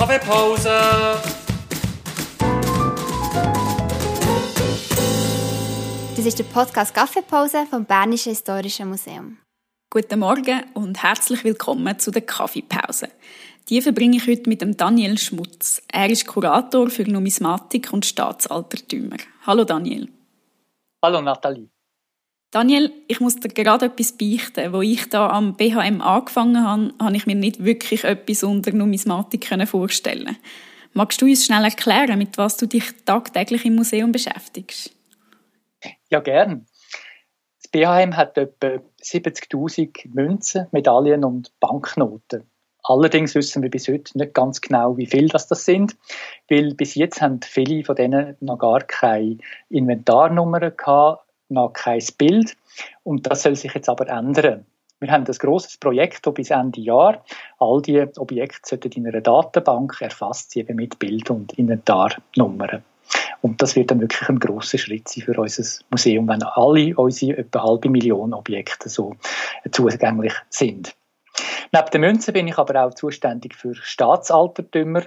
Kaffeepause! Das ist der Podcast Kaffeepause vom Bernischen Historischen Museum. Guten Morgen und herzlich willkommen zu der Kaffeepause. Die verbringe ich heute mit dem Daniel Schmutz. Er ist Kurator für Numismatik und Staatsaltertümer. Hallo Daniel. Hallo Nathalie. Daniel, ich muss dir gerade etwas beichten. Wo ich da am BHM angefangen habe, habe ich mir nicht wirklich etwas unter Numismatik vorstellen Magst du uns schnell erklären, mit was du dich tagtäglich im Museum beschäftigst? Ja, gern. Das BHM hat etwa 70.000 Münzen, Medaillen und Banknoten. Allerdings wissen wir bis heute nicht ganz genau, wie viel das, das sind, weil bis jetzt haben viele von denen noch gar keine Inventarnummern gehabt, noch kein Bild. Und das soll sich jetzt aber ändern. Wir haben ein grosses Projekt, das bis Ende Jahr all die Objekte in einer Datenbank erfasst eben mit Bild- und Inventarnummern. Und das wird dann wirklich ein grosser Schritt sein für unser Museum, wenn alle unsere etwa halbe Million Objekte so zugänglich sind. Neben den Münzen bin ich aber auch zuständig für Staatsaltertümer.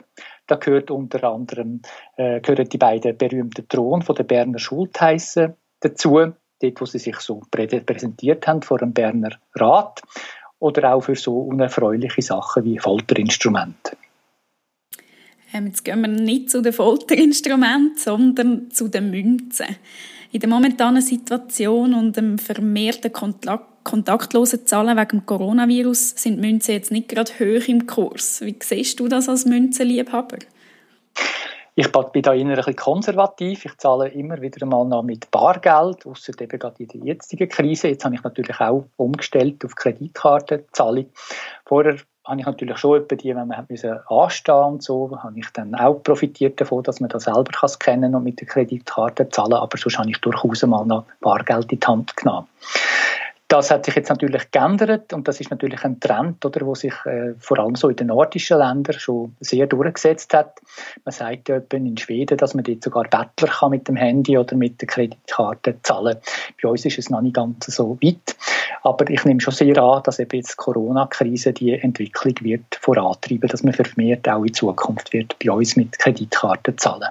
Da gehört unter anderem äh, gehören die beiden berühmten Thronen von der Berner Schultheissen dazu, dort wo sie sich so präsentiert haben vor dem Berner Rat oder auch für so unerfreuliche Sachen wie Folterinstrumente. Ähm, jetzt gehen wir nicht zu den Folterinstrumenten, sondern zu den Münzen. In der momentanen Situation und dem vermehrten Kontakt kontaktlosen Zahlen wegen dem Coronavirus sind Münzen jetzt nicht gerade hoch im Kurs. Wie siehst du das als Münzenliebhaber? Ich bin da eher ein bisschen konservativ. Ich zahle immer wieder mal noch mit Bargeld, außer eben gerade in der jetzigen Krise. Jetzt habe ich natürlich auch umgestellt auf Kreditkartenzahlung. Vorher habe ich natürlich schon etwa die, wenn man hat müssen anstehen und so, habe ich dann auch profitiert davon, dass man das selber kann scannen und mit der Kreditkarte zahlen, aber sonst habe ich durchaus mal noch Bargeld in die Hand genommen. Das hat sich jetzt natürlich geändert und das ist natürlich ein Trend, oder, wo sich äh, vor allem so in den nordischen Ländern schon sehr durchgesetzt hat. Man sagt ja in Schweden, dass man dort sogar Bettler kann mit dem Handy oder mit der Kreditkarte zahlen. Bei uns ist es noch nicht ganz so weit, aber ich nehme schon sehr an, dass eben jetzt die Corona-Krise die Entwicklung wird vorantreiben, dass man vermehrt auch in Zukunft wird bei uns mit Kreditkarten zahlen.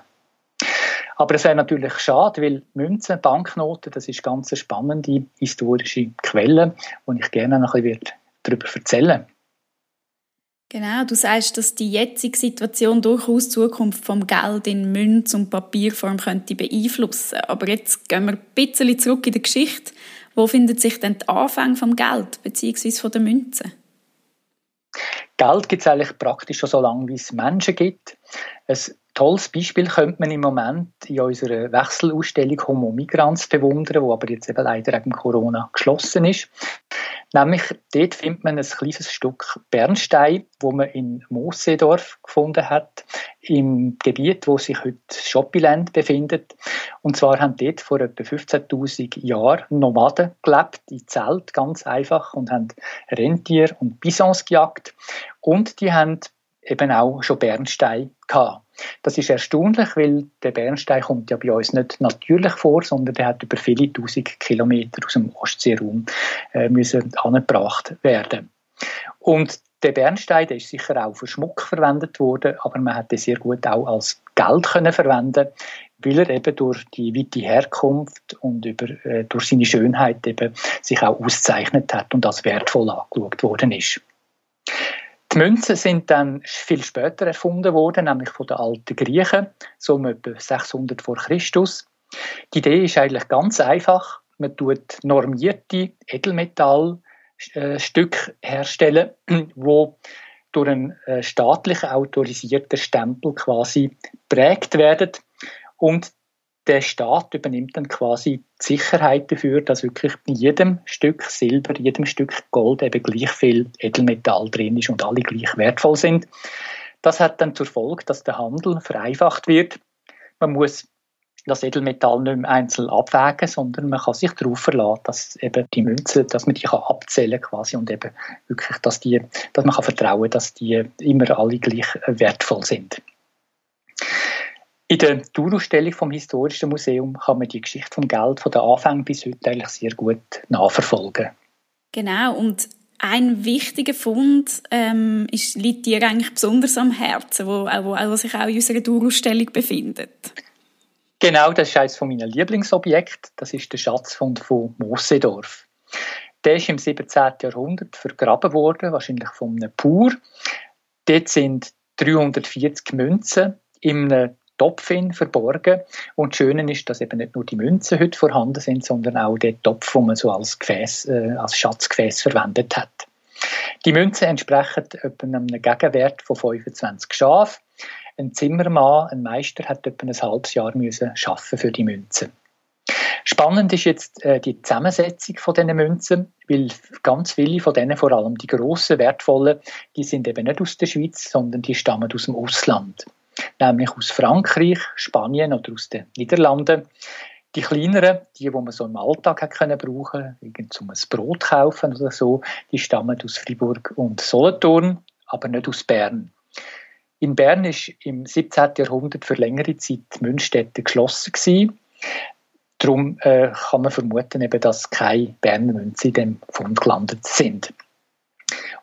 Aber es wäre natürlich schade, weil Münzen, Banknoten, das ist ganz eine spannende historische Quelle, und ich gerne noch ein bisschen darüber erzählen Genau, du sagst, dass die jetzige Situation durchaus die Zukunft vom Geld in Münz- und Papierform könnte beeinflussen. Aber jetzt gehen wir ein bisschen zurück in die Geschichte. Wo findet sich denn der Anfang vom Geld bzw. von der Münzen? Geld gibt es eigentlich praktisch schon so lange, wie es Menschen gibt. Ein tolles Beispiel könnte man im Moment in unserer Wechselausstellung Homo Migrants bewundern, wo aber jetzt eben leider wegen Corona geschlossen ist. Nämlich dort findet man ein kleines Stück Bernstein, wo man in Moosseedorf gefunden hat, im Gebiet, wo sich heute Schoppiland befindet. Und zwar haben dort vor etwa 15.000 Jahren Nomaden gelebt, in Zelt, ganz einfach, und haben Rentier und Bisons gejagt. Und die haben eben auch schon Bernstein gehabt. Das ist erstaunlich, weil der Bernstein kommt ja bei uns nicht natürlich vor, sondern der hat über viele tausend Kilometer aus dem Ostseeraum äh, müssen angebracht werden. Und der Bernstein der ist sicher auch für Schmuck verwendet worden, aber man hat ihn sehr gut auch als Geld können verwenden, weil er eben durch die weite Herkunft und über, äh, durch seine Schönheit eben sich auch auszeichnet hat und als wertvoll angeschaut worden ist. Die Münzen sind dann viel später erfunden worden, nämlich von den alten Griechen, so um etwa 600 vor Christus. Die Idee ist eigentlich ganz einfach. Man tut normierte Edelmetallstücke äh, herstellen, wo durch einen äh, staatlich autorisierten Stempel quasi prägt werden und der Staat übernimmt dann quasi die Sicherheit dafür, dass wirklich in jedem Stück Silber, jedem Stück Gold eben gleich viel Edelmetall drin ist und alle gleich wertvoll sind. Das hat dann zur Folge, dass der Handel vereinfacht wird. Man muss das Edelmetall nicht mehr einzeln abwägen, sondern man kann sich darauf verlassen, dass eben die Münzen, dass man die kann abzählen quasi und eben wirklich, dass die, dass man kann vertrauen, dass die immer alle gleich wertvoll sind. In der Tourausstellung vom Historischen Museum kann man die Geschichte vom Geld von der Anfang bis heute eigentlich sehr gut nachverfolgen. Genau, und ein wichtiger Fund ähm, ist, liegt dir eigentlich besonders am Herzen, wo, wo, wo sich auch in unserer Dauerausstellung befindet. Genau, das ist eines meiner Lieblingsobjekte. Das ist der Schatzfund von Mosedorf. Der ist im 17. Jahrhundert vergraben worden, wahrscheinlich von einem Pur. Dort sind 340 Münzen in einem Topf verborgen. Und das Schöne ist, dass eben nicht nur die Münzen heute vorhanden sind, sondern auch der Topf, den man so als, Gefäß, äh, als Schatzgefäß verwendet hat. Die Münzen entsprechen etwa einem Gegenwert von 25 Schafen. Ein Zimmermann, ein Meister, hat etwa ein halbes Jahr müssen für die Münzen. Spannend ist jetzt äh, die Zusammensetzung von diesen Münzen, weil ganz viele von denen, vor allem die grossen, wertvollen, die sind eben nicht aus der Schweiz, sondern die stammen aus dem Ausland nämlich aus Frankreich, Spanien oder aus den Niederlanden. Die kleineren, die, die man so im Alltag hat können brauchen, irgend zum Brot kaufen oder so, die stammen aus Fribourg und Solothurn, aber nicht aus Bern. In Bern ist im 17. Jahrhundert für längere Zeit die Münzstätte geschlossen gewesen. Darum äh, kann man vermuten, eben, dass keine Berner Münzen in dem Fund gelandet sind.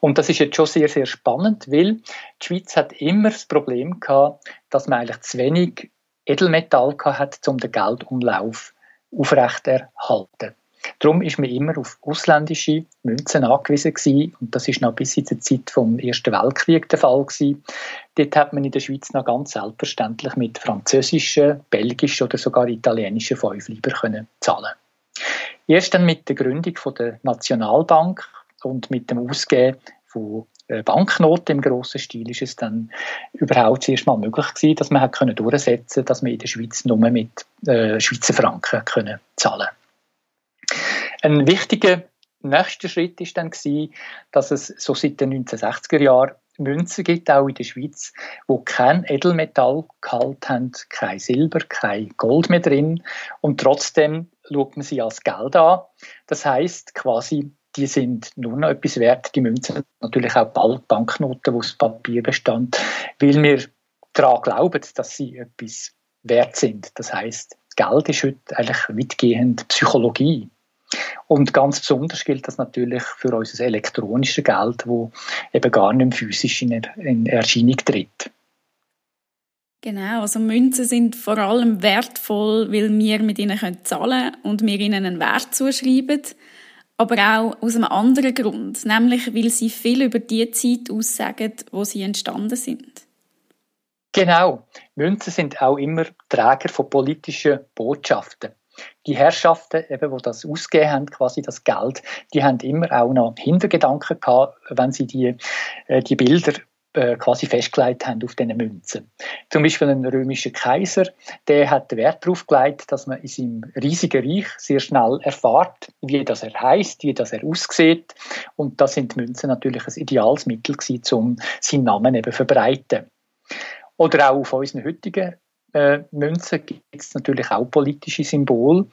Und das ist jetzt schon sehr, sehr spannend, weil die Schweiz hat immer das Problem gehabt, dass man eigentlich zu wenig Edelmetall hat, um den Geldumlauf aufrechterhalten. Darum ist man immer auf ausländische Münzen angewiesen gewesen. und das ist noch bis in der Zeit vom Ersten Weltkrieg der Fall gewesen. Dort hat man in der Schweiz noch ganz selbstverständlich mit französischen, belgischen oder sogar italienischen Fünfleiber können zahlen. Erst dann mit der Gründung der Nationalbank und mit dem Ausgehen von äh, Banknoten im grossen Stil ist es dann überhaupt zuerst mal möglich gewesen, dass man hat können durchsetzen dass man in der Schweiz nur mit äh, Schweizer Franken können zahlen Ein wichtiger nächster Schritt ist dann gewesen, dass es so seit den 1960er Jahren Münzen gibt, auch in der Schweiz, wo kein Edelmetallgehalt haben, kein Silber, kein Gold mehr drin und trotzdem schaut man sie als Geld an. Das heißt quasi die sind nur noch etwas wert, die Münzen, natürlich auch bald Banknoten, wo das Papier bestand, weil wir daran glauben, dass sie etwas wert sind. Das heißt, Geld ist heute eigentlich weitgehend Psychologie. Und ganz besonders gilt das natürlich für unser elektronisches Geld, wo eben gar nicht physisch in, in Erscheinung tritt. Genau, also Münzen sind vor allem wertvoll, weil wir mit ihnen zahlen können und wir ihnen einen Wert zuschreiben aber auch aus einem anderen Grund, nämlich weil sie viel über die Zeit aussagen, wo sie entstanden sind. Genau. Münzen sind auch immer Träger von politischen Botschaften. Die Herrschaften, eben, die das ausgegeben haben, quasi das Geld, die haben immer auch noch Hintergedanken gehabt, wenn sie die, äh, die Bilder äh, quasi festgelegt haben auf diesen Münzen. Zum Beispiel ein römischer Kaiser, der hat Wert darauf gelegt, dass man in seinem riesigen Reich sehr schnell erfahrt, wie das er heißt, wie das er aussieht. Und da sind Münzen natürlich ein ideales Mittel gewesen, um seinen Namen eben verbreiten. Oder auch auf unseren heutigen äh, Münzen gibt es natürlich auch politische Symbole.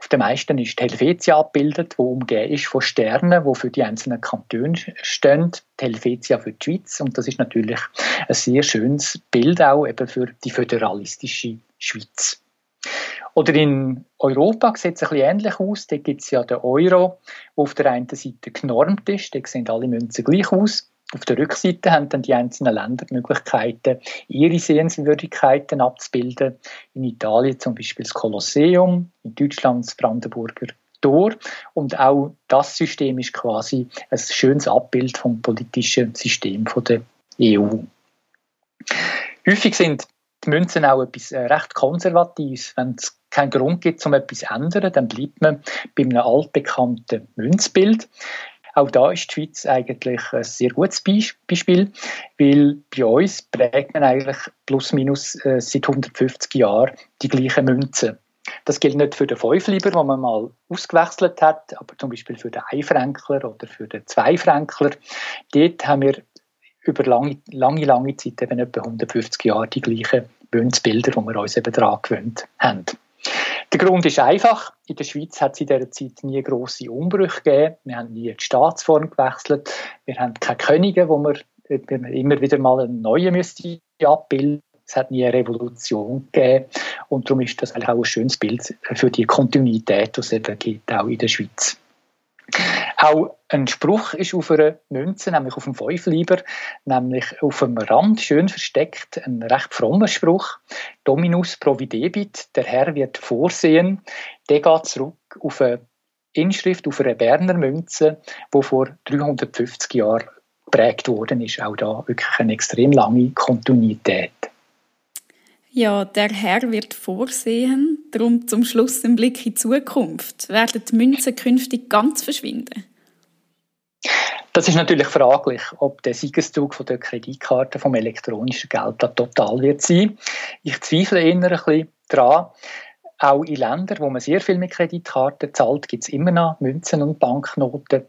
Auf den meisten ist die Helvetia abgebildet, wo umgeben ist von Sternen, wo für die einzelnen Kantone stehen. Die Helvetia für die Schweiz und das ist natürlich ein sehr schönes Bild auch eben für die föderalistische Schweiz. Oder in Europa sieht es ein bisschen ähnlich aus. Da gibt es ja den Euro, der auf der einen Seite genormt ist. Da sehen alle Münzen gleich aus. Auf der Rückseite haben dann die einzelnen Länder die Möglichkeiten, ihre Sehenswürdigkeiten abzubilden. In Italien zum Beispiel das Kolosseum, in Deutschland das Brandenburger Tor. Und auch das System ist quasi ein schönes Abbild vom politischen System der EU. Häufig sind die Münzen auch etwas äh, recht Konservatives. Wenn es keinen Grund gibt, um etwas zu ändern, dann bleibt man bei einem altbekannten Münzbild. Auch da ist die Schweiz eigentlich ein sehr gutes Beispiel, weil bei uns prägt man eigentlich plus minus äh, seit 150 Jahren die gleichen Münzen. Das gilt nicht für den Fünfliber, den man mal ausgewechselt hat, aber zum Beispiel für den Einfränkler oder für den Zweifränkler. Dort haben wir über lange, lange, lange Zeit, eben etwa 150 Jahre, die gleichen Münzbilder, die wir uns eben daran gewöhnt haben. Der Grund ist einfach. In der Schweiz hat es in dieser Zeit nie grosse Umbrüche gegeben. Wir haben nie die Staatsform gewechselt. Wir haben keine Könige, wo wir immer wieder mal einen neuen müsste abbilden es hat nie eine Revolution gegeben und darum ist das eigentlich auch ein schönes Bild für die Kontinuität, die es eben gibt, auch in der Schweiz. Auch ein Spruch ist auf einer Münze, nämlich auf dem Fünfleiber, nämlich auf dem Rand schön versteckt, ein recht frommer Spruch. Dominus providebit, der Herr wird vorsehen. Der geht zurück auf eine Inschrift, auf eine Berner Münze, die vor 350 Jahren geprägt worden ist. Auch da wirklich eine extrem lange Kontinuität. Ja, der Herr wird vorsehen. Darum zum Schluss ein Blick in die Zukunft. Werden die Münzen künftig ganz verschwinden? Das ist natürlich fraglich, ob der Siegeszug von der Kreditkarte vom elektronischen Geld da total wird sein. Ich zweifle eher ein bisschen daran. Auch in Ländern, wo man sehr viel mit Kreditkarten zahlt, gibt es immer noch Münzen und Banknoten.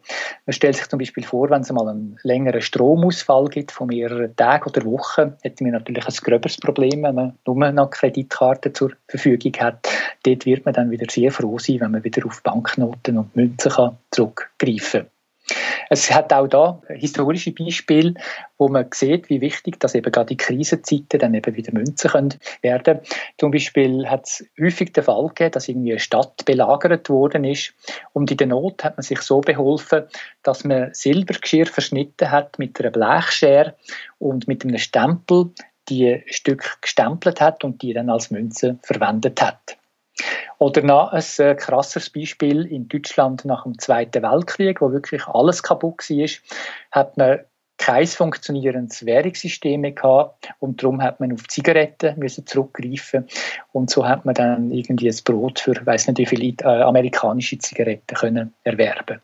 Man stellt sich zum Beispiel vor, wenn es mal einen längeren Stromausfall gibt von mehreren Tagen oder Wochen, hätten wir natürlich ein gröberes Problem, wenn man nur noch Kreditkarten zur Verfügung hat. Dort wird man dann wieder sehr froh sein, wenn man wieder auf Banknoten und Münzen kann zurückgreifen kann. Es hat auch da historische Beispiele, wo man sieht, wie wichtig, dass eben gerade die Krisenzeiten dann eben wieder Münzen können werden. Zum Beispiel hat es häufig den Fall gegeben, dass irgendwie eine Stadt belagert worden ist und in der Not hat man sich so beholfen, dass man Silbergeschirr verschnitten hat mit einer Blechschere und mit einem Stempel die Stück gestempelt hat und die dann als Münze verwendet hat. Oder noch ein äh, krasses Beispiel in Deutschland nach dem Zweiten Weltkrieg, wo wirklich alles kaputt war, hat man kein funktionierendes Währungssystem gehabt und darum hat man auf Zigaretten müssen zurückgreifen und so hat man dann irgendwie ein Brot für, weiß nicht wie viele äh, amerikanische Zigaretten können erwerben.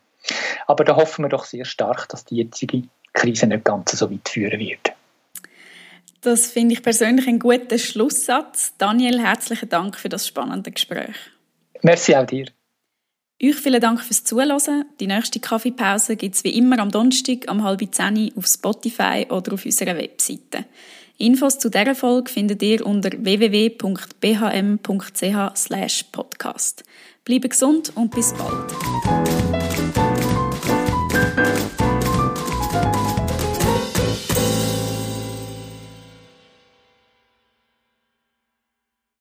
Aber da hoffen wir doch sehr stark, dass die jetzige Krise nicht ganz so weit führen wird. Das finde ich persönlich einen guten Schlusssatz. Daniel, herzlichen Dank für das spannende Gespräch. Merci auch dir. Euch vielen Dank fürs Zuhören. Die nächste Kaffeepause gibt es wie immer am Donnerstag um halb zehn auf Spotify oder auf unserer Webseite. Infos zu dieser Folge findet ihr unter www.bhm.ch/podcast. Bleibe gesund und bis bald.